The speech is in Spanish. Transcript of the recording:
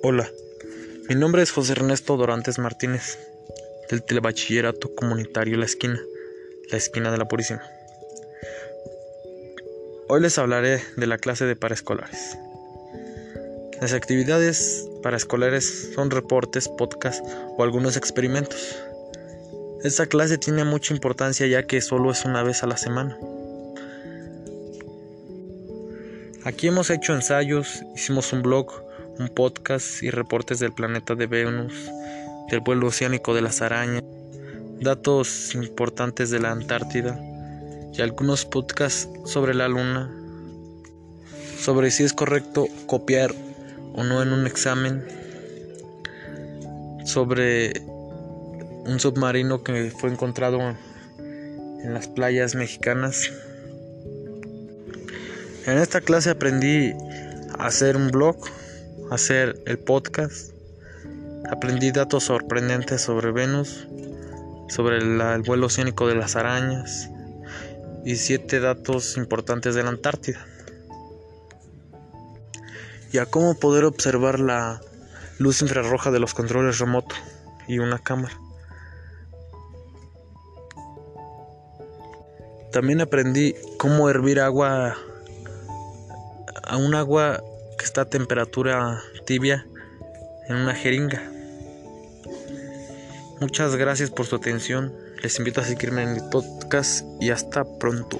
Hola, mi nombre es José Ernesto Dorantes Martínez, del Telebachillerato Comunitario La Esquina, la esquina de la Purísima. Hoy les hablaré de la clase de paraescolares. Las actividades paraescolares son reportes, podcasts o algunos experimentos. Esta clase tiene mucha importancia ya que solo es una vez a la semana. Aquí hemos hecho ensayos, hicimos un blog, un podcast y reportes del planeta de Venus, del vuelo oceánico de las arañas, datos importantes de la Antártida y algunos podcasts sobre la Luna, sobre si es correcto copiar o no en un examen, sobre un submarino que fue encontrado en las playas mexicanas. En esta clase aprendí a hacer un blog, hacer el podcast. Aprendí datos sorprendentes sobre Venus, sobre el vuelo oceánico de las arañas y siete datos importantes de la Antártida. Y a cómo poder observar la luz infrarroja de los controles remotos y una cámara. También aprendí cómo hervir agua a un agua que está a temperatura tibia en una jeringa. Muchas gracias por su atención. Les invito a seguirme en mi podcast y hasta pronto.